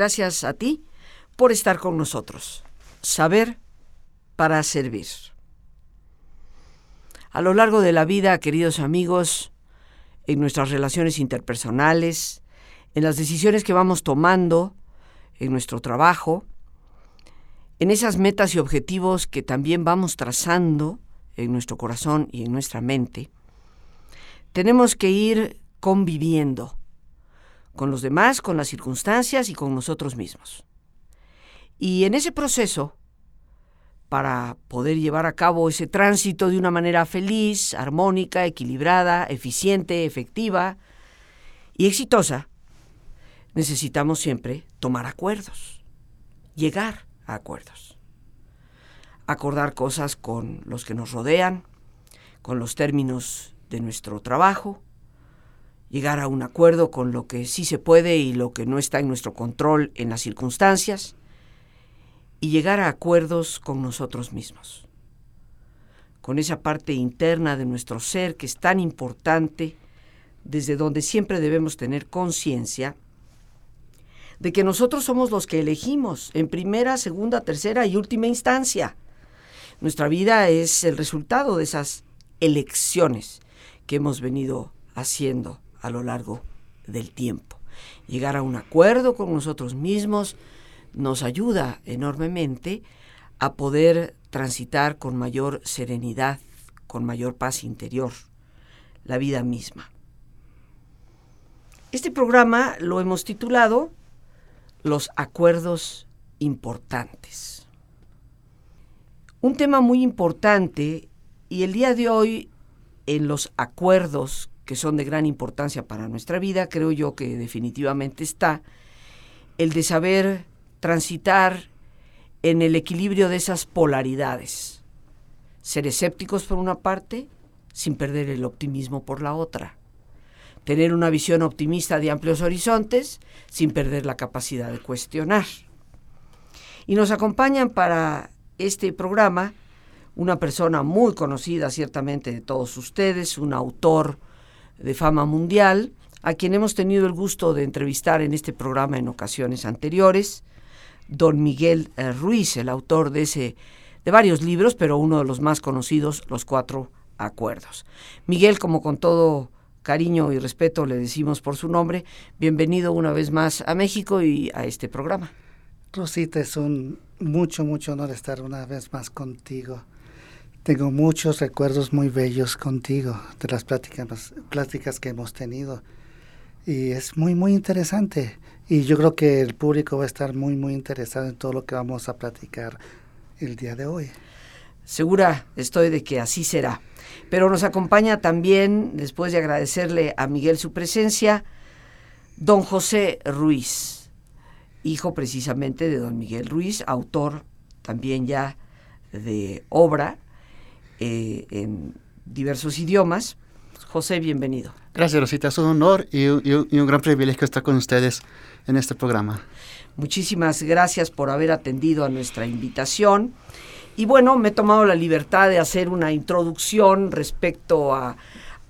Gracias a ti por estar con nosotros. Saber para servir. A lo largo de la vida, queridos amigos, en nuestras relaciones interpersonales, en las decisiones que vamos tomando, en nuestro trabajo, en esas metas y objetivos que también vamos trazando en nuestro corazón y en nuestra mente, tenemos que ir conviviendo con los demás, con las circunstancias y con nosotros mismos. Y en ese proceso, para poder llevar a cabo ese tránsito de una manera feliz, armónica, equilibrada, eficiente, efectiva y exitosa, necesitamos siempre tomar acuerdos, llegar a acuerdos. Acordar cosas con los que nos rodean, con los términos de nuestro trabajo, llegar a un acuerdo con lo que sí se puede y lo que no está en nuestro control en las circunstancias, y llegar a acuerdos con nosotros mismos, con esa parte interna de nuestro ser que es tan importante, desde donde siempre debemos tener conciencia de que nosotros somos los que elegimos en primera, segunda, tercera y última instancia. Nuestra vida es el resultado de esas elecciones que hemos venido haciendo a lo largo del tiempo. Llegar a un acuerdo con nosotros mismos nos ayuda enormemente a poder transitar con mayor serenidad, con mayor paz interior, la vida misma. Este programa lo hemos titulado los acuerdos importantes. Un tema muy importante y el día de hoy en los acuerdos que son de gran importancia para nuestra vida, creo yo que definitivamente está el de saber transitar en el equilibrio de esas polaridades. Ser escépticos por una parte, sin perder el optimismo por la otra tener una visión optimista de amplios horizontes sin perder la capacidad de cuestionar. Y nos acompañan para este programa una persona muy conocida ciertamente de todos ustedes, un autor de fama mundial, a quien hemos tenido el gusto de entrevistar en este programa en ocasiones anteriores, don Miguel eh, Ruiz, el autor de ese de varios libros, pero uno de los más conocidos, Los Cuatro Acuerdos. Miguel, como con todo cariño y respeto le decimos por su nombre, bienvenido una vez más a México y a este programa. Rosita, es un mucho, mucho honor estar una vez más contigo. Tengo muchos recuerdos muy bellos contigo de las pláticas, pláticas que hemos tenido. Y es muy, muy interesante. Y yo creo que el público va a estar muy, muy interesado en todo lo que vamos a platicar el día de hoy. Segura estoy de que así será. Pero nos acompaña también, después de agradecerle a Miguel su presencia, don José Ruiz, hijo precisamente de don Miguel Ruiz, autor también ya de obra eh, en diversos idiomas. José, bienvenido. Gracias, Rosita. Es un honor y, y un gran privilegio estar con ustedes en este programa. Muchísimas gracias por haber atendido a nuestra invitación. Y bueno, me he tomado la libertad de hacer una introducción respecto a,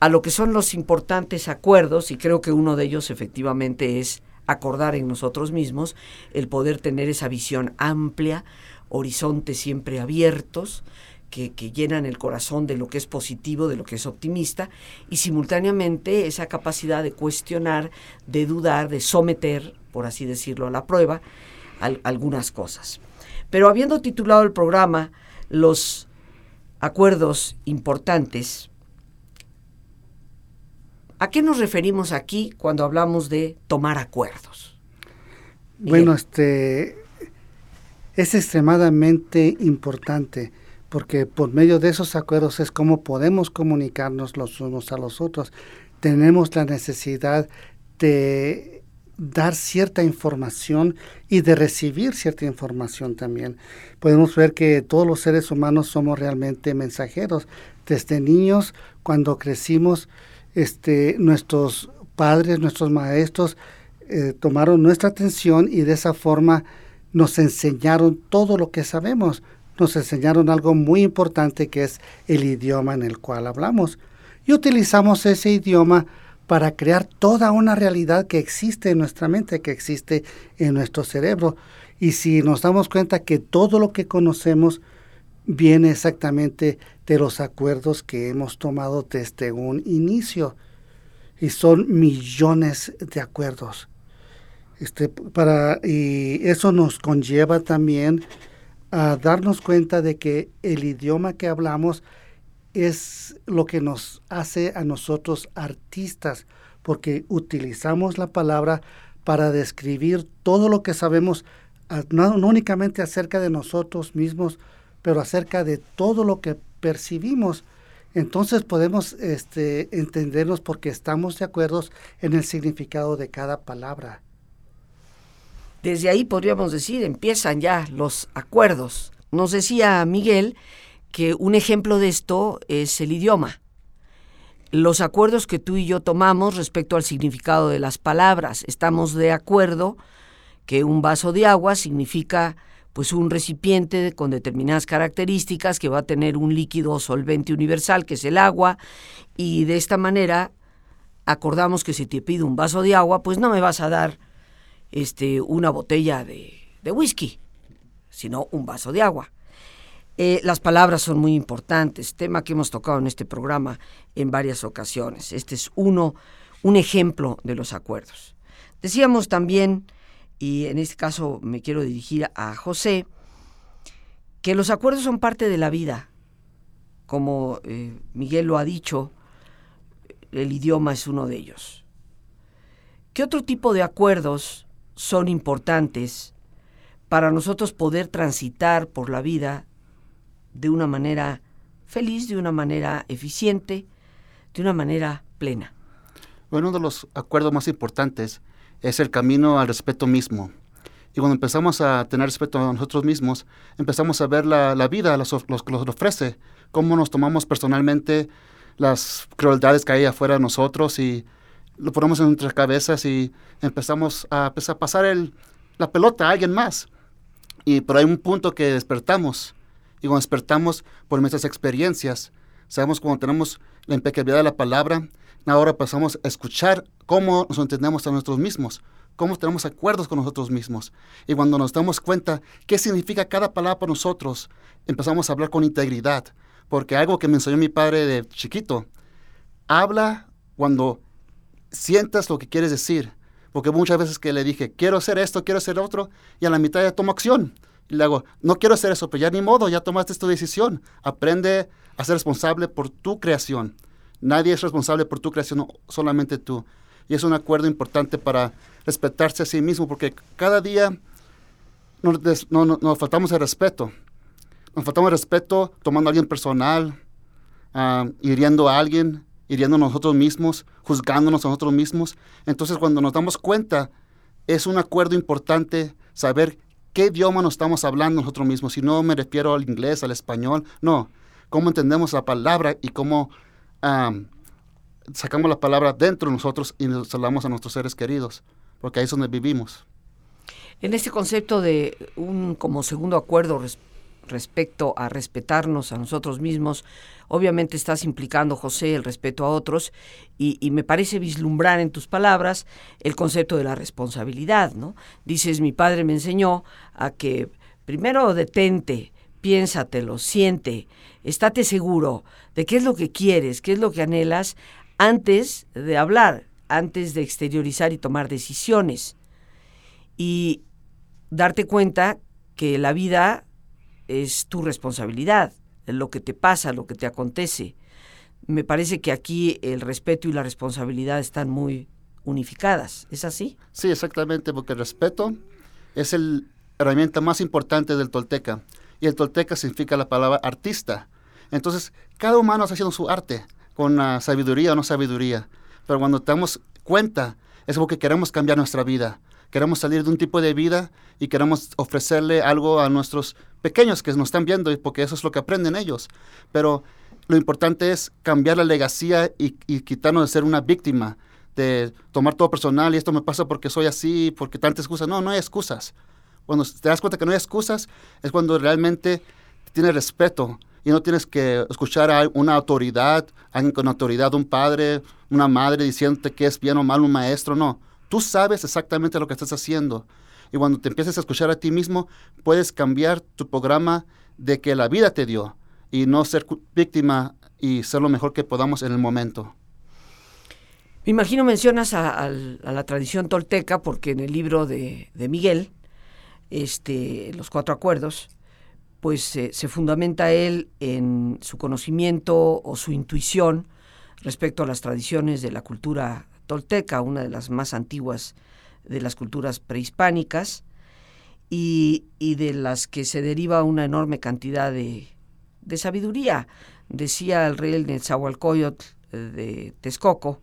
a lo que son los importantes acuerdos y creo que uno de ellos efectivamente es acordar en nosotros mismos el poder tener esa visión amplia, horizontes siempre abiertos, que, que, llenan el corazón de lo que es positivo, de lo que es optimista, y simultáneamente esa capacidad de cuestionar, de dudar, de someter, por así decirlo, a la prueba algunas cosas. Pero habiendo titulado el programa Los acuerdos importantes, ¿a qué nos referimos aquí cuando hablamos de tomar acuerdos? Bueno, este es extremadamente importante porque por medio de esos acuerdos es como podemos comunicarnos los unos a los otros. Tenemos la necesidad de dar cierta información y de recibir cierta información también. Podemos ver que todos los seres humanos somos realmente mensajeros. Desde niños, cuando crecimos, este, nuestros padres, nuestros maestros eh, tomaron nuestra atención y de esa forma nos enseñaron todo lo que sabemos. Nos enseñaron algo muy importante que es el idioma en el cual hablamos. Y utilizamos ese idioma para crear toda una realidad que existe en nuestra mente, que existe en nuestro cerebro. Y si nos damos cuenta que todo lo que conocemos viene exactamente de los acuerdos que hemos tomado desde un inicio, y son millones de acuerdos. Este, para, y eso nos conlleva también a darnos cuenta de que el idioma que hablamos es lo que nos hace a nosotros artistas, porque utilizamos la palabra para describir todo lo que sabemos, no, únicamente acerca de nosotros mismos, pero acerca de todo lo que percibimos. Entonces podemos este, entendernos porque estamos de acuerdo en el significado de cada palabra. Desde ahí podríamos decir, empiezan ya los acuerdos. Nos decía Miguel que un ejemplo de esto es el idioma. Los acuerdos que tú y yo tomamos respecto al significado de las palabras. Estamos de acuerdo que un vaso de agua significa pues un recipiente con determinadas características que va a tener un líquido solvente universal que es el agua y de esta manera acordamos que si te pido un vaso de agua pues no me vas a dar este una botella de, de whisky sino un vaso de agua eh, las palabras son muy importantes, tema que hemos tocado en este programa en varias ocasiones. Este es uno, un ejemplo de los acuerdos. Decíamos también, y en este caso me quiero dirigir a José, que los acuerdos son parte de la vida. Como eh, Miguel lo ha dicho, el idioma es uno de ellos. ¿Qué otro tipo de acuerdos son importantes para nosotros poder transitar por la vida de una manera feliz, de una manera eficiente, de una manera plena. Bueno, uno de los acuerdos más importantes es el camino al respeto mismo. Y cuando empezamos a tener respeto a nosotros mismos, empezamos a ver la, vida, los, los que nos ofrece, cómo nos tomamos personalmente las crueldades que hay afuera de nosotros y lo ponemos en nuestras cabezas y empezamos a, a pasar el, la pelota a alguien más. Y por ahí un punto que despertamos y cuando despertamos por nuestras experiencias, sabemos cuando tenemos la impecabilidad de la palabra, ahora pasamos a escuchar cómo nos entendemos a nosotros mismos, cómo tenemos acuerdos con nosotros mismos. Y cuando nos damos cuenta qué significa cada palabra para nosotros, empezamos a hablar con integridad. Porque algo que me enseñó mi padre de chiquito, habla cuando sientas lo que quieres decir. Porque muchas veces que le dije, quiero hacer esto, quiero hacer otro, y a la mitad ya tomo acción. Y le hago, no quiero hacer eso, pero ya ni modo, ya tomaste tu decisión. Aprende a ser responsable por tu creación. Nadie es responsable por tu creación, solamente tú. Y es un acuerdo importante para respetarse a sí mismo, porque cada día nos, faltamos el respeto. Nos faltamos el respeto tomando a alguien personal, uh, hiriendo a alguien, hiriendo a nosotros mismos, juzgándonos a nosotros mismos. Entonces, cuando nos damos cuenta, es un acuerdo importante saber qué idioma nos estamos hablando nosotros mismos. Si no me refiero al inglés, al español, no. Cómo entendemos la palabra y cómo sacamos la palabra dentro de nosotros y nos hablamos a nuestros seres queridos, porque ahí es donde vivimos. En este concepto de un como segundo acuerdo respecto a respetarnos a nosotros mismos, obviamente estás implicando, José, el respeto a otros y, me parece vislumbrar en tus palabras el concepto de la responsabilidad, ¿no? Dices, mi padre me enseñó a que primero detente, piénsatelo, siente, estate seguro de qué es lo que quieres, qué es lo que anhelas antes de hablar, antes de exteriorizar y tomar decisiones. Y darte cuenta que la vida es tu responsabilidad, lo que te pasa, lo que te acontece. Me parece que aquí el respeto y la responsabilidad están muy unificadas. ¿Es así? Sí, exactamente, porque el respeto es la herramienta más importante del tolteca. Y el tolteca significa la palabra artista. Entonces, cada humano está haciendo su arte, con sabiduría o no sabiduría. Pero cuando damos cuenta, es porque queremos cambiar nuestra vida. Queremos salir de un tipo de vida y queremos ofrecerle algo a nuestros pequeños que nos están viendo, porque eso es lo que aprenden ellos. Pero lo importante es cambiar la legacía y, quitarnos de ser una víctima, de tomar todo personal y esto me pasa porque soy así, porque tantas excusas. No, no hay excusas. Cuando te das cuenta que no hay excusas, es cuando realmente tienes respeto y no tienes que escuchar a una autoridad, alguien con autoridad, un padre, una madre diciéndote que es bien o mal un maestro, no. Tú sabes exactamente lo que estás haciendo. Y cuando te empieces a escuchar a ti mismo, puedes cambiar tu programa de que la vida te dio y no ser víctima y ser lo mejor que podamos en el momento. Me imagino mencionas a, la tradición tolteca porque en el libro de, Miguel, este, Los Cuatro Acuerdos, pues se fundamenta él en su conocimiento o su intuición respecto a las tradiciones de la cultura tolteca, una de las más antiguas de las culturas prehispánicas, y, de las que se deriva una enorme cantidad de, de sabiduría. Decía el rey Netzahualcoyotl eh, de Texcoco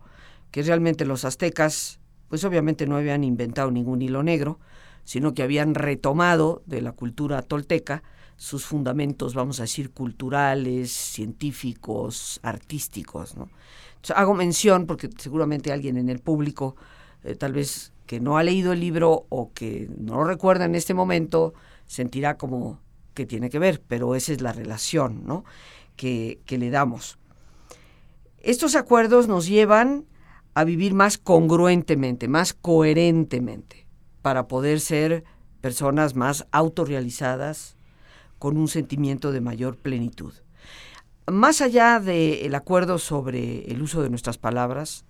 que realmente los aztecas, pues obviamente no habían inventado ningún hilo negro, sino que habían retomado de la cultura tolteca sus fundamentos, vamos a decir, culturales, científicos, artísticos. ¿no? Hago mención, porque seguramente alguien en el público, eh, tal vez que no ha leído el libro o que no lo recuerda en este momento, sentirá como que tiene que ver, pero esa es la relación ¿no? que, que le damos. Estos acuerdos nos llevan a vivir más congruentemente, más coherentemente, para poder ser personas más autorrealizadas, con un sentimiento de mayor plenitud. Más allá del acuerdo sobre el uso de nuestras palabras,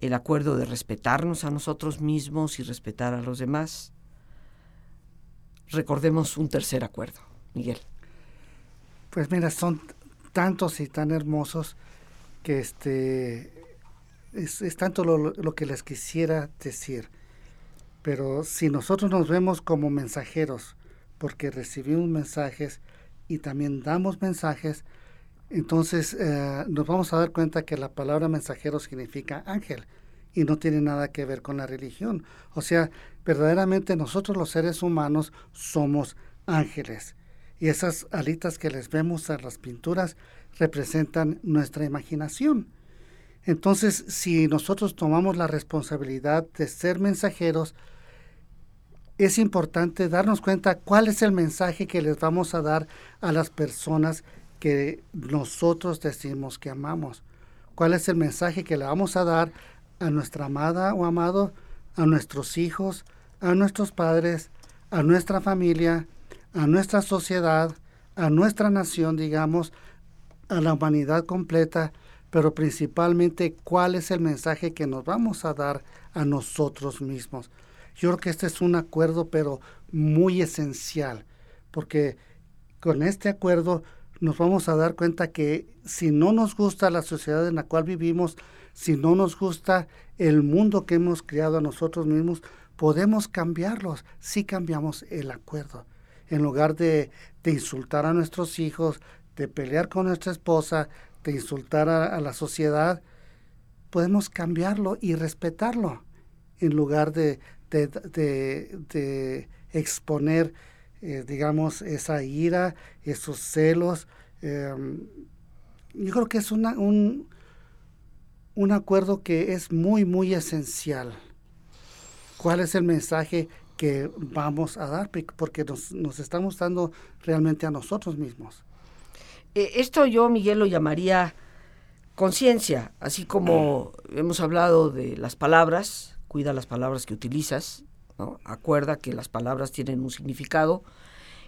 el acuerdo de respetarnos a nosotros mismos y respetar a los demás, recordemos un tercer acuerdo. Miguel. Pues mira, son tantos y tan hermosos que este es, tanto lo, lo, que les quisiera decir. Pero si nosotros nos vemos como mensajeros porque recibimos mensajes y también damos mensajes, entonces eh, nos vamos a dar cuenta que la palabra mensajero significa ángel y no tiene nada que ver con la religión. O sea, verdaderamente nosotros los seres humanos somos ángeles. Y esas alitas que les vemos en las pinturas representan nuestra imaginación. Entonces, si nosotros tomamos la responsabilidad de ser mensajeros, es importante darnos cuenta cuál es el mensaje que les vamos a dar a las personas que nosotros decimos que amamos. ¿Cuál es el mensaje que le vamos a dar a nuestra amada o amado, a nuestros hijos, a nuestros padres, a nuestra familia, a nuestra sociedad, a nuestra nación, digamos, a la humanidad completa, pero principalmente cuál es el mensaje que nos vamos a dar a nosotros mismos. Yo creo que este es un acuerdo, pero muy esencial, porque con este acuerdo nos vamos a dar cuenta que si no nos gusta la sociedad en la cual vivimos, si no nos gusta el mundo que hemos creado a nosotros mismos, podemos cambiarlos si cambiamos el acuerdo. En lugar de, insultar a nuestros hijos, de pelear con nuestra esposa, de insultar a la sociedad, podemos cambiarlo y respetarlo en lugar de, de, exponer, eh, digamos, esa ira, esos celos. Em, yo creo que es una, un, un acuerdo que es muy, muy esencial. ¿Cuál es el mensaje que vamos a dar? Porque nos, nos estamos dando realmente a nosotros mismos. Eh, esto yo, Miguel, lo llamaría conciencia, así como hemos hablado de las palabras, cuida las palabras que utilizas, acuerda que las palabras tienen un significado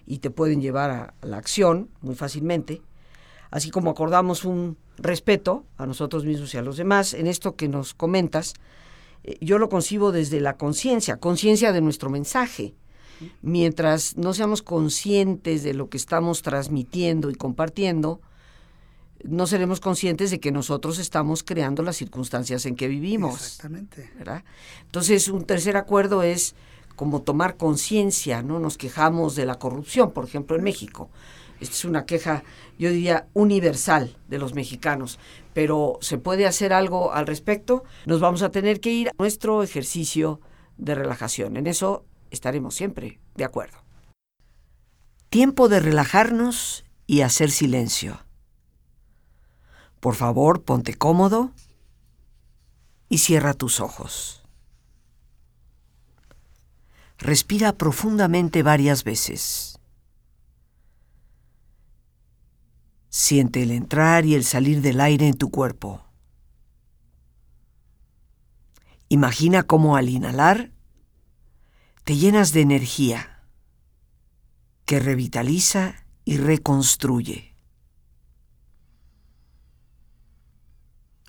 y te pueden llevar a, la acción muy fácilmente, así como acordamos un respeto a nosotros mismos y a los demás, en esto que nos comentas, eh, yo lo concibo desde la conciencia, conciencia de nuestro mensaje. Mientras no seamos conscientes de lo que estamos transmitiendo y compartiendo, no seremos conscientes de que nosotros estamos creando las circunstancias en que vivimos. Exactamente. ¿verdad? Entonces, un tercer acuerdo es como tomar conciencia, ¿no? Nos quejamos de la corrupción, por ejemplo, en México. Esta es una queja, yo diría, universal de los mexicanos, pero ¿se puede hacer algo al respecto? Nos vamos a tener que ir a nuestro ejercicio de relajación. En eso estaremos siempre de acuerdo. Tiempo de relajarnos y hacer silencio. Por favor, ponte cómodo y cierra tus ojos. Respira profundamente varias veces. Siente el entrar y el salir del aire en tu cuerpo. Imagina cómo al inhalar te llenas de energía que revitaliza y reconstruye.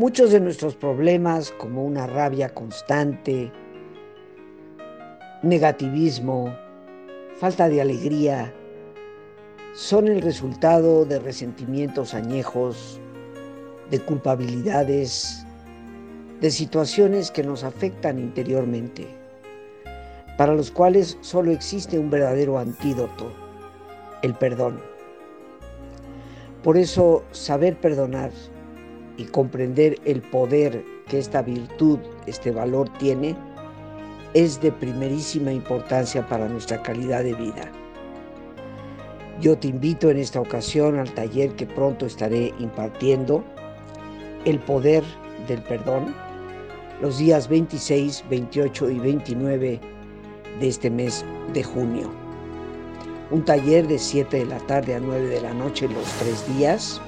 Muchos de nuestros problemas, como una rabia constante, negativismo, falta de alegría, son el resultado de resentimientos añejos, de culpabilidades, de situaciones que nos afectan interiormente, para los cuales solo existe un verdadero antídoto, el perdón. Por eso, saber perdonar y comprender el poder que esta virtud, este valor tiene, es de primerísima importancia para nuestra calidad de vida. Yo te invito en esta ocasión al taller que pronto estaré impartiendo, El poder del perdón, los días 26, 28 y 29 de este mes de junio. Un taller de 7 de la tarde a 9 de la noche los tres días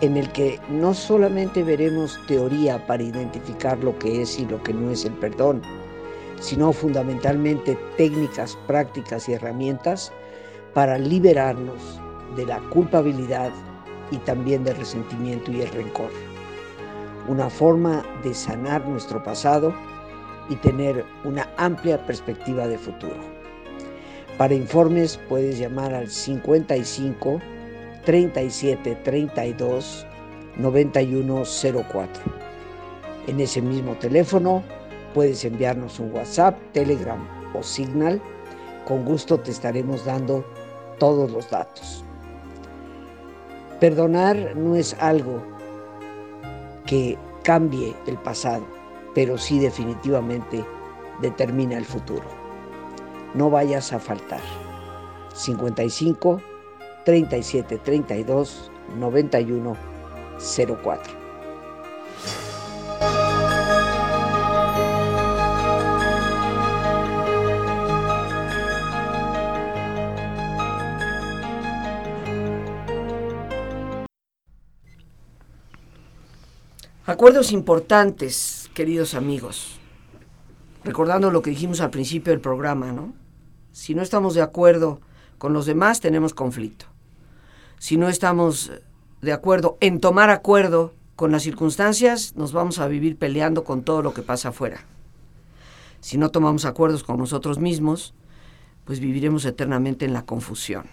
en el que no solamente veremos teoría para identificar lo que es y lo que no es el perdón, sino fundamentalmente técnicas, prácticas y herramientas para liberarnos de la culpabilidad y también del resentimiento y el rencor. Una forma de sanar nuestro pasado y tener una amplia perspectiva de futuro. Para informes puedes llamar al 55 37 32 9104. En ese mismo teléfono puedes enviarnos un WhatsApp, Telegram o Signal. Con gusto te estaremos dando todos los datos. Perdonar no es algo que cambie el pasado, pero sí definitivamente determina el futuro. No vayas a faltar. 55 37 32 91 04. Acuerdos importantes, queridos amigos. Recordando lo que dijimos al principio del programa, ¿no? Si no estamos de acuerdo con los demás, tenemos conflicto si no estamos de acuerdo en tomar acuerdo con las circunstancias, nos vamos a vivir peleando con todo lo que pasa afuera. Si no tomamos acuerdos con nosotros mismos, pues viviremos eternamente en la confusión.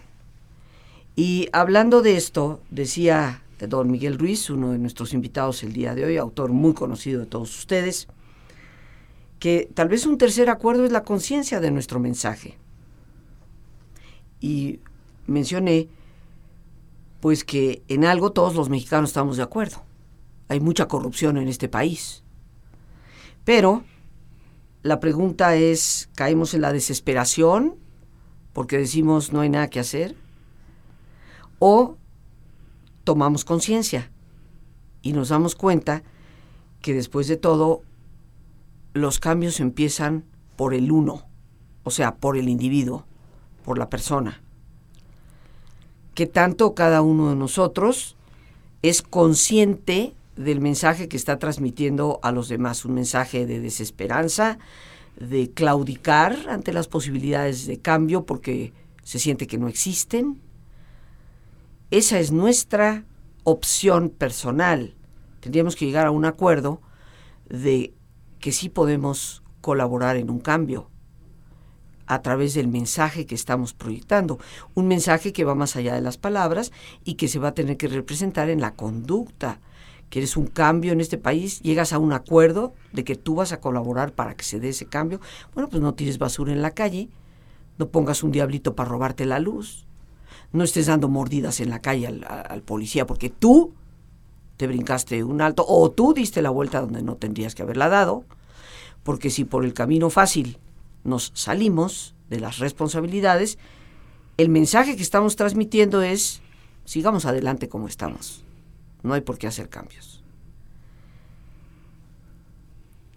Y hablando de esto, decía don Miguel Ruiz, uno de nuestros invitados el día de hoy, autor muy conocido de todos ustedes, que tal vez un tercer acuerdo es la conciencia de nuestro mensaje. Y mencioné pues que en algo todos los mexicanos estamos de acuerdo. Hay mucha corrupción en este país. Pero la pregunta es, ¿caemos en la desesperación porque decimos no hay nada que hacer? ¿O tomamos conciencia y nos damos cuenta que después de todo los cambios empiezan por el uno, o sea, por el individuo, por la persona? Que tanto cada uno de nosotros es consciente del mensaje que está transmitiendo a los demás, un mensaje de desesperanza, de claudicar ante las posibilidades de cambio porque se siente que no existen. Esa es nuestra opción personal. Tendríamos que llegar a un acuerdo de que sí podemos colaborar en un cambio a través del mensaje que estamos proyectando. Un mensaje que va más allá de las palabras y que se va a tener que representar en la conducta. Quieres un cambio en este país, llegas a un acuerdo de que tú vas a colaborar para que se dé ese cambio. Bueno, pues no tires basura en la calle, no pongas un diablito para robarte la luz, no estés dando mordidas en la calle al, al policía porque tú te brincaste un alto o tú diste la vuelta donde no tendrías que haberla dado, porque si por el camino fácil nos salimos de las responsabilidades, el mensaje que estamos transmitiendo es, sigamos adelante como estamos, no hay por qué hacer cambios.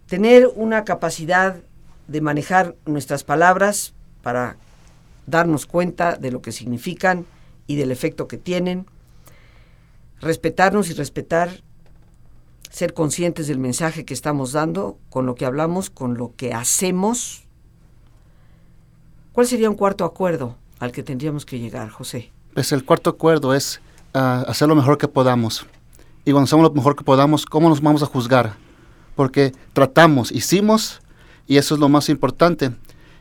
Tener una capacidad de manejar nuestras palabras para darnos cuenta de lo que significan y del efecto que tienen, respetarnos y respetar, ser conscientes del mensaje que estamos dando, con lo que hablamos, con lo que hacemos. ¿Cuál sería un cuarto acuerdo al que tendríamos que llegar, José? Pues el cuarto acuerdo es ah, hacer lo mejor que podamos. Y cuando hacemos lo mejor que podamos, ¿cómo nos vamos a juzgar? Porque tratamos, hicimos, y eso es lo más importante.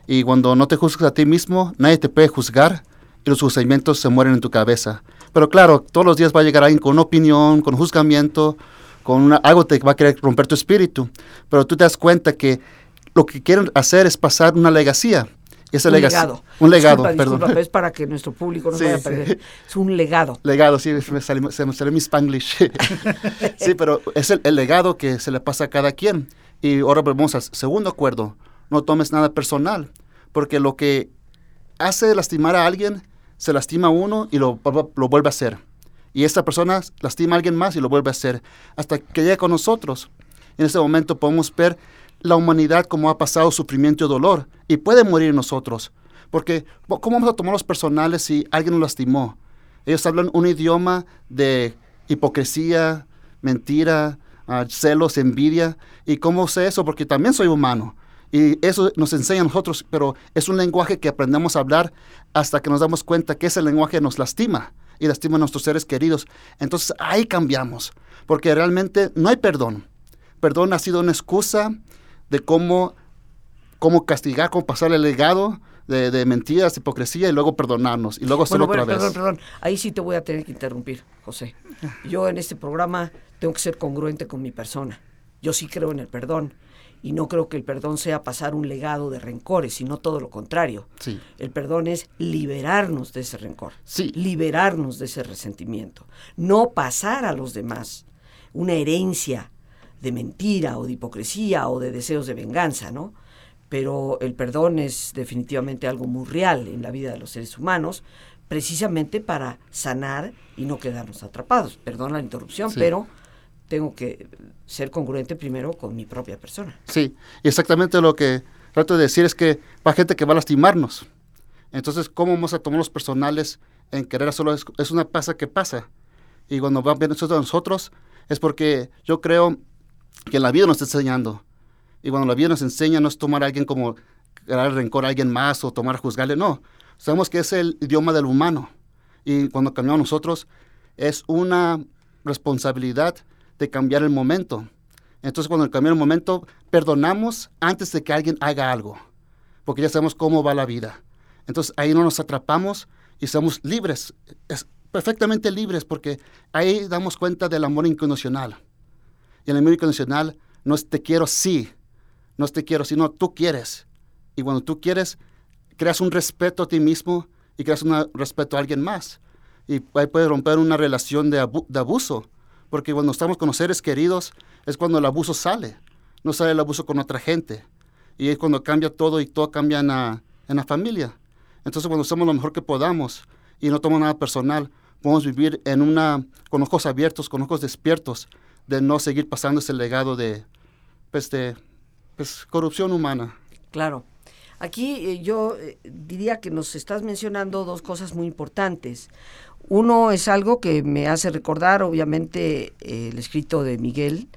Y cuando no te juzgas a ti mismo, nadie te puede juzgar y los juzgamientos se mueren en tu cabeza. Pero claro, todos los días va a llegar alguien con una opinión, con juzgamiento, con una, algo te va a querer romper tu espíritu. Pero tú te das cuenta que lo que quieren hacer es pasar una legacía. Ese un legado. Un legado, perdón. es para que nuestro público no vaya a perder. Es un legado. Legado, sí, me sale, se me salió mi spanglish. sí, pero es el, el, legado que se le pasa a cada quien. Y ahora vamos al segundo acuerdo. No tomes nada personal, porque lo que hace lastimar a alguien se lastima a uno y lo, lo vuelve a hacer. Y esta persona lastima a alguien más y lo vuelve a hacer hasta que llega con nosotros. En ese momento podemos ver la humanidad como ha pasado sufrimiento y dolor y puede morir nosotros. Porque, ¿cómo vamos a tomar los personales si alguien nos lastimó? Ellos hablan un idioma de hipocresía, mentira, uh, celos, envidia. ¿Y cómo sé eso? Porque también soy humano. Y eso nos enseña a nosotros, pero es un lenguaje que aprendemos a hablar hasta que nos damos cuenta que ese lenguaje nos lastima y lastima a nuestros seres queridos. Entonces ahí cambiamos, porque realmente no hay perdón. Perdón ha sido una excusa de cómo, cómo castigar, cómo pasar el legado de, de mentiras, hipocresía y luego perdonarnos y luego hacerlo otra vez. Perdón, perdón. Ahí sí te voy a tener que interrumpir, José. Yo en este programa tengo que ser congruente con mi persona. Yo sí creo en el perdón y no creo que el perdón sea pasar un legado de rencores, sino todo lo contrario. Sí. El perdón es liberarnos de ese rencor, sí. liberarnos de ese resentimiento, no pasar a los demás una herencia de mentira o de hipocresía o de deseos de venganza, ¿no? Pero el perdón es definitivamente algo muy real en la vida de los seres humanos, precisamente para sanar y no quedarnos atrapados. Perdón la interrupción, sí. pero tengo que ser congruente primero con mi propia persona. Sí, y exactamente lo que trato de decir es que va gente que va a lastimarnos. Entonces, ¿cómo vamos a tomar los personales en querer solo es, es una pasa que pasa? Y cuando van bien eso de nosotros, es porque yo creo que la vida nos está enseñando. Y cuando la vida nos enseña, no es tomar a alguien como dar rencor a alguien más o tomar juzgarle, no. Sabemos que es el idioma del humano. Y cuando cambiamos nosotros, es una responsabilidad de cambiar el momento. Entonces, cuando cambia el momento, perdonamos antes de que alguien haga algo, porque ya sabemos cómo va la vida. Entonces, ahí no nos atrapamos y somos libres, es perfectamente libres, porque ahí damos cuenta del amor incondicional. Y el amor incondicional no es te quiero sí, no es te quiero, sino tú quieres. Y cuando tú quieres, creas un respeto a ti mismo y creas un respeto a alguien más. Y ahí puede romper una relación de, abu de abuso porque cuando estamos con los seres queridos es cuando el abuso sale, no sale el abuso con otra gente. Y es cuando cambia todo y todo cambia en la, en la familia. Entonces cuando hacemos lo mejor que podamos y no tomamos nada personal, podemos vivir en una, con ojos abiertos, con ojos despiertos, de no seguir pasando ese legado de, pues, de pues, corrupción humana. Claro. Aquí eh, yo eh, diría que nos estás mencionando dos cosas muy importantes. Uno es algo que me hace recordar, obviamente, el escrito de Miguel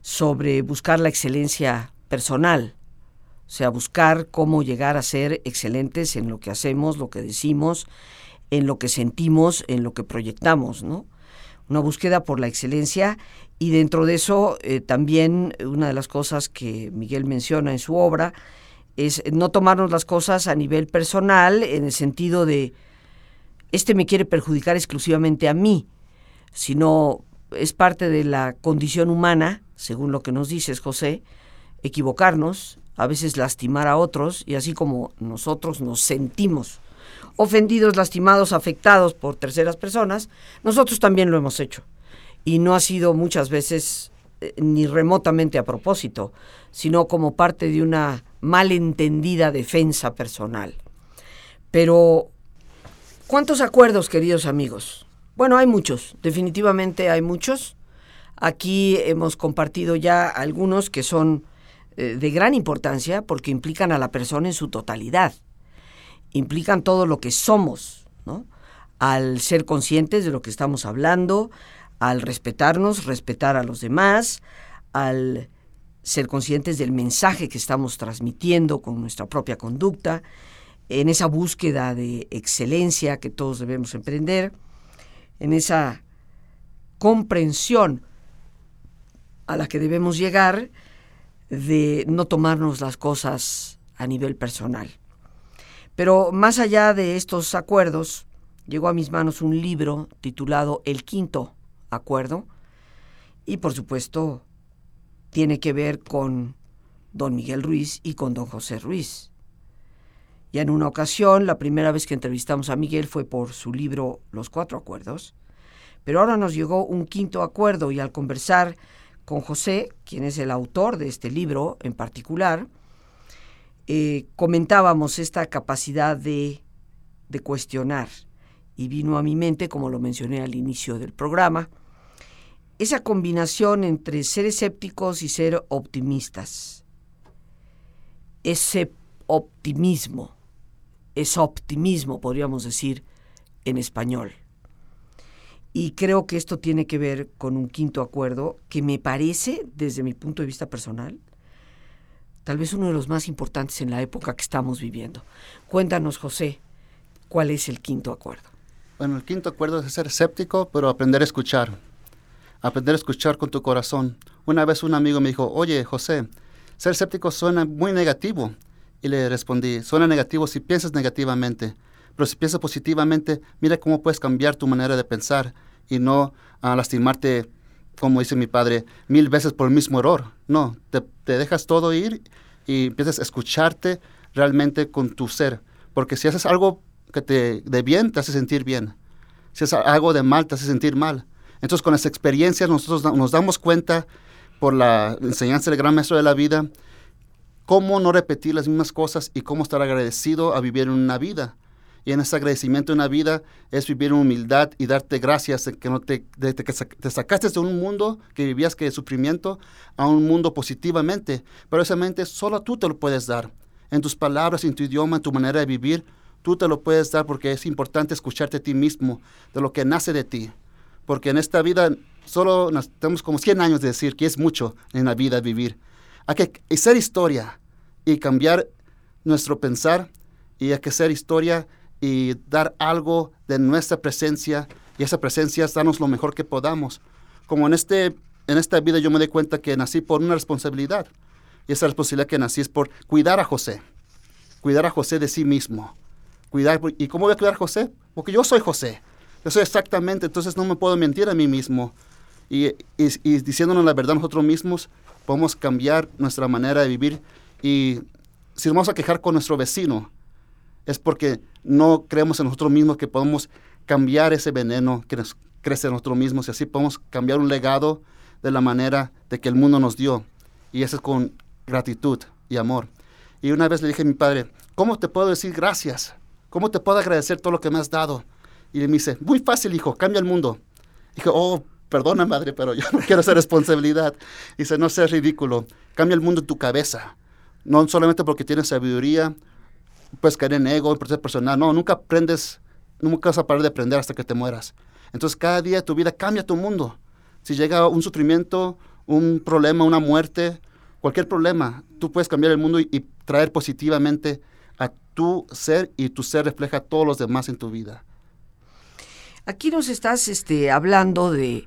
sobre buscar la excelencia personal, o sea, buscar cómo llegar a ser excelentes en lo que hacemos, lo que decimos, en lo que sentimos, en lo que proyectamos, ¿no? Una búsqueda por la excelencia y dentro de eso eh, también una de las cosas que Miguel menciona en su obra es no tomarnos las cosas a nivel personal en el sentido de este me quiere perjudicar exclusivamente a mí, sino es parte de la condición humana, según lo que nos dices, José, equivocarnos, a veces lastimar a otros, y así como nosotros nos sentimos ofendidos, lastimados, afectados por terceras personas, nosotros también lo hemos hecho. Y no ha sido muchas veces eh, ni remotamente a propósito, sino como parte de una malentendida defensa personal. Pero ¿Cuántos acuerdos, queridos amigos? Bueno, hay muchos, definitivamente hay muchos. Aquí hemos compartido ya algunos que son eh, de gran importancia porque implican a la persona en su totalidad, implican todo lo que somos, ¿no? Al ser conscientes de lo que estamos hablando, al respetarnos, respetar a los demás, al ser conscientes del mensaje que estamos transmitiendo con nuestra propia conducta, en esa búsqueda de excelencia que todos debemos emprender, en esa comprensión a la que debemos llegar de no tomarnos las cosas a nivel personal. Pero más allá de estos acuerdos, llegó a mis manos un libro titulado El Quinto Acuerdo y por supuesto tiene que ver con don Miguel Ruiz y con don José Ruiz. Ya en una ocasión, la primera vez que entrevistamos a Miguel fue por su libro Los Cuatro Acuerdos, pero ahora nos llegó un quinto acuerdo y al conversar con José, quien es el autor de este libro en particular, eh, comentábamos esta capacidad de, de cuestionar y vino a mi mente, como lo mencioné al inicio del programa, esa combinación entre ser escépticos y ser optimistas. Ese optimismo es optimismo, podríamos decir, en español. Y creo que esto tiene que ver con un quinto acuerdo que me parece, desde mi punto de vista personal, tal vez uno de los más importantes en la época que estamos viviendo. Cuéntanos, José, ¿cuál es el quinto acuerdo? Bueno, el quinto acuerdo es ser escéptico, pero aprender a escuchar. Aprender a escuchar con tu corazón. Una vez un amigo me dijo, oye, José, ser escéptico suena muy negativo. Y le respondí, suena negativo si piensas negativamente, pero si piensas positivamente, mira cómo puedes cambiar tu manera de pensar y no a lastimarte, como dice mi padre, mil veces por el mismo error. No, te, dejas todo ir y empiezas a escucharte realmente con tu ser. Porque si haces algo que te de bien, te hace sentir bien. Si haces algo de mal, te hace sentir mal. Entonces, con las experiencias, nosotros nos damos cuenta por la enseñanza del gran maestro de la vida cómo no repetir las mismas cosas y cómo estar agradecido a vivir una vida. Y en ese agradecimiento en una vida es vivir en humildad y darte gracias de que, no te, de, que te sacaste de un mundo que vivías que de sufrimiento a un mundo positivamente. Pero esa mente solo tú te lo puedes dar. En tus palabras, en tu idioma, en tu manera de vivir, tú te lo puedes dar porque es importante escucharte a ti mismo, de lo que nace de ti. Porque en esta vida solo tenemos como 100 años de decir que es mucho en la vida vivir. Hay que hacer historia y cambiar nuestro pensar y hay que hacer historia y dar algo de nuestra presencia y esa presencia es darnos lo mejor que podamos. Como en, este, en esta vida yo me di cuenta que nací por una responsabilidad y esa responsabilidad que nací es por cuidar a José, cuidar a José de sí mismo. Cuidar, ¿Y cómo voy a cuidar a José? Porque yo soy José. Yo soy exactamente, entonces no me puedo mentir a mí mismo. Y, y, diciéndonos la verdad nosotros mismos, podemos cambiar nuestra manera de vivir y si nos vamos a quejar con nuestro vecino, es porque no creemos en nosotros mismos que podemos cambiar ese veneno que nos crece en nosotros mismos y así podemos cambiar un legado de la manera de que el mundo nos dio. Y eso es con gratitud y amor. Y una vez le dije a mi padre, ¿cómo te puedo decir gracias? ¿Cómo te puedo agradecer todo lo que me has dado? Y me dice, muy fácil, hijo, cambia el mundo. dije, oh, perdona madre, pero yo no quiero esa responsabilidad. dice, no seas ridículo, cambia el mundo en tu cabeza. No solamente porque tienes sabiduría, puedes caer en ego, en proceso personal. No, nunca aprendes nunca vas a parar de aprender hasta que te mueras. Entonces cada día de tu vida cambia tu mundo. Si llega un sufrimiento, un problema, una muerte, cualquier problema, tú puedes cambiar el mundo y, traer positivamente a tu ser y tu ser refleja a todos los demás en tu vida. Aquí nos estás este, hablando de,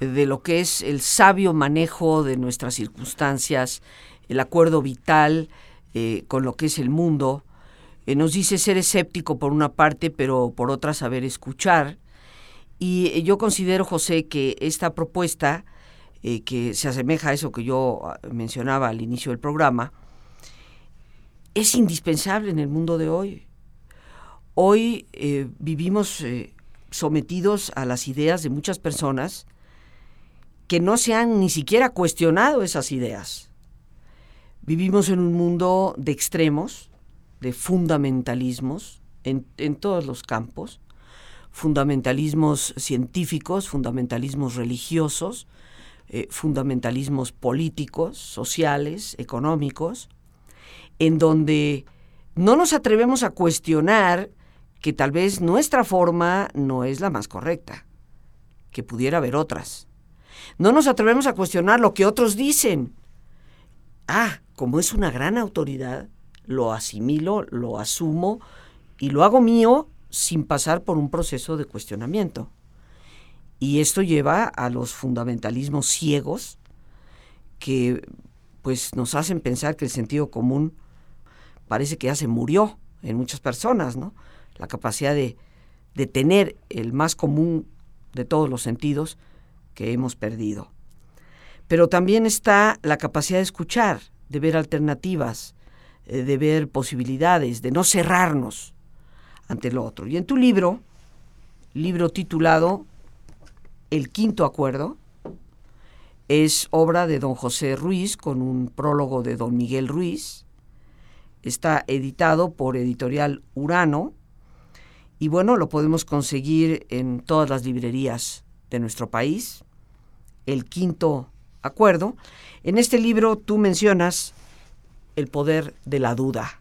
de lo que es el sabio manejo de nuestras circunstancias, el acuerdo vital eh, con lo que es el mundo. Eh, nos dice ser escéptico por una parte, pero por otra saber escuchar. Y eh, yo considero, José, que esta propuesta, que se asemeja a eso que yo ah, mencionaba al inicio del programa, es indispensable en el mundo de hoy. Hoy vivimos sometidos a las ideas de muchas personas que no se han ni siquiera cuestionado esas ideas. Vivimos en un mundo de extremos, de fundamentalismos en, todos los campos, fundamentalismos científicos, fundamentalismos religiosos, eh, fundamentalismos políticos, sociales, económicos, en donde no nos atrevemos a cuestionar que tal vez nuestra forma no es la más correcta, que pudiera haber otras. No nos atrevemos a cuestionar lo que otros dicen. Ah, como es una gran autoridad, lo asimilo, lo asumo y lo hago mío sin pasar por un proceso de cuestionamiento. Y esto lleva a los fundamentalismos ciegos que pues nos hacen pensar que el sentido común parece que ya se murió en muchas personas, ¿no? La capacidad de, de tener el más común de todos los sentidos que hemos perdido. Pero también está la capacidad de escuchar, de ver alternativas, de ver posibilidades, de no cerrarnos ante lo otro. Y en tu libro, libro titulado El Quinto Acuerdo, es obra de don José Ruiz con un prólogo de don Miguel Ruiz. Está editado por editorial Urano y bueno, lo podemos conseguir en todas las librerías de nuestro país el quinto acuerdo. En este libro tú mencionas el poder de la duda.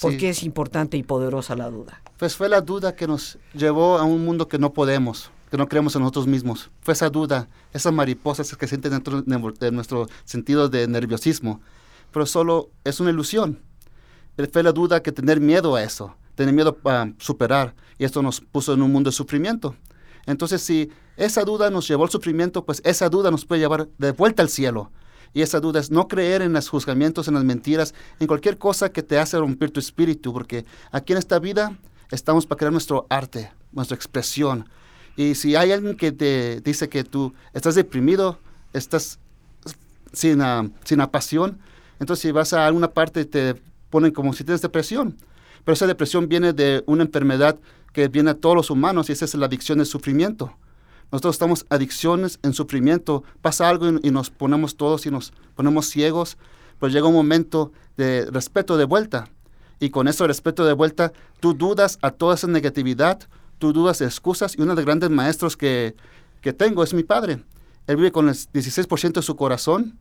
¿Por qué es importante y poderosa la duda? Pues fue la duda que nos llevó a un mundo que no podemos, que no creemos en nosotros mismos. Fue esa duda, esas mariposas que sienten dentro de nuestro sentido de nerviosismo. Pero solo es una ilusión. Fue la duda que tener miedo a eso, tener miedo a superar. Y esto nos puso en un mundo de sufrimiento. Entonces, si esa duda nos llevó al sufrimiento, pues esa duda nos puede llevar de vuelta al cielo. Y esa duda es no creer en los juzgamientos, en las mentiras, en cualquier cosa que te hace romper tu espíritu, porque aquí en esta vida estamos para crear nuestro arte, nuestra expresión. Y si hay alguien que te dice que tú estás deprimido, estás sin, uh, sin pasión, entonces si vas a alguna parte te ponen como si tienes depresión. Pero esa depresión viene de una enfermedad que viene a todos los humanos y esa es la adicción del sufrimiento. Nosotros estamos adicciones en sufrimiento. Pasa algo y, nos ponemos todos y nos ponemos ciegos, pues llega un momento de respeto de vuelta. Y con ese respeto de vuelta, tú dudas a toda esa negatividad, tú dudas de excusas. Y uno de los grandes maestros que, que tengo es mi padre. Él vive con el 16% de su corazón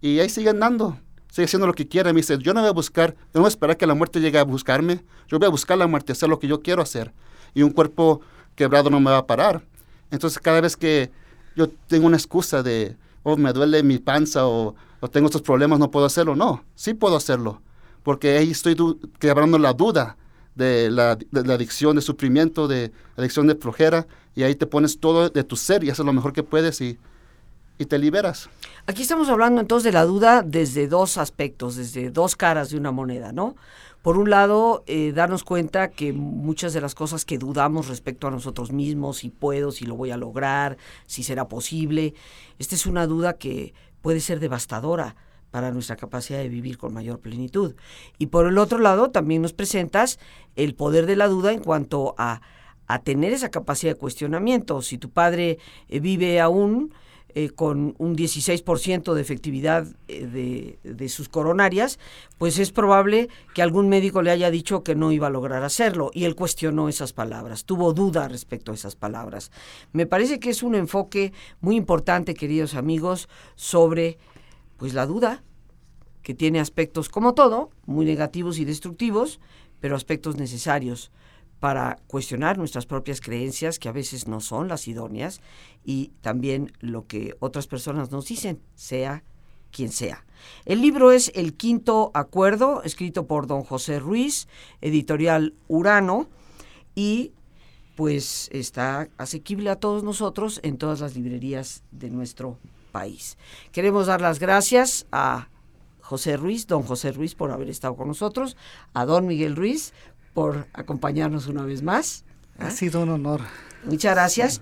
y ahí sigue andando, sigue haciendo lo que quiere. Me dice, yo no voy a buscar, no voy a esperar que la muerte llegue a buscarme, yo voy a buscar la muerte, hacer lo que yo quiero hacer y un cuerpo quebrado no me va a parar. Entonces cada vez que yo tengo una excusa de, oh, me duele mi panza o, tengo estos problemas, no puedo hacerlo. No, sí puedo hacerlo, porque ahí estoy quebrando la duda de la, adicción, de sufrimiento, de adicción de flojera, y ahí te pones todo de tu ser y haces lo mejor que puedes y te liberas. Aquí estamos hablando entonces de la duda desde dos aspectos, desde dos caras de una moneda, ¿no? Por un lado, eh, darnos cuenta que muchas de las cosas que dudamos respecto a nosotros mismos, si puedo, si lo voy a lograr, si será posible, esta es una duda que puede ser devastadora para nuestra capacidad de vivir con mayor plenitud. Y por el otro lado, también nos presentas el poder de la duda en cuanto a, a tener esa capacidad de cuestionamiento. Si tu padre eh, vive aún, eh, con un 16% de efectividad eh, de, sus coronarias, pues es probable que algún médico le haya dicho que no iba a lograr hacerlo y él cuestionó esas palabras, tuvo duda respecto a esas palabras. Me parece que es un enfoque muy importante, queridos amigos, sobre pues la duda, que tiene aspectos como todo, muy negativos y destructivos, pero aspectos necesarios para cuestionar nuestras propias creencias, que a veces no son las idóneas, y también lo que otras personas nos dicen, sea quien sea. El libro es El Quinto Acuerdo, escrito por don José Ruiz, editorial Urano, y pues está asequible a todos nosotros en todas las librerías de nuestro país. Queremos dar las gracias a José Ruiz, don José Ruiz, por haber estado con nosotros, a don Miguel Ruiz por acompañarnos una vez más. Ha sido un honor. Muchas gracias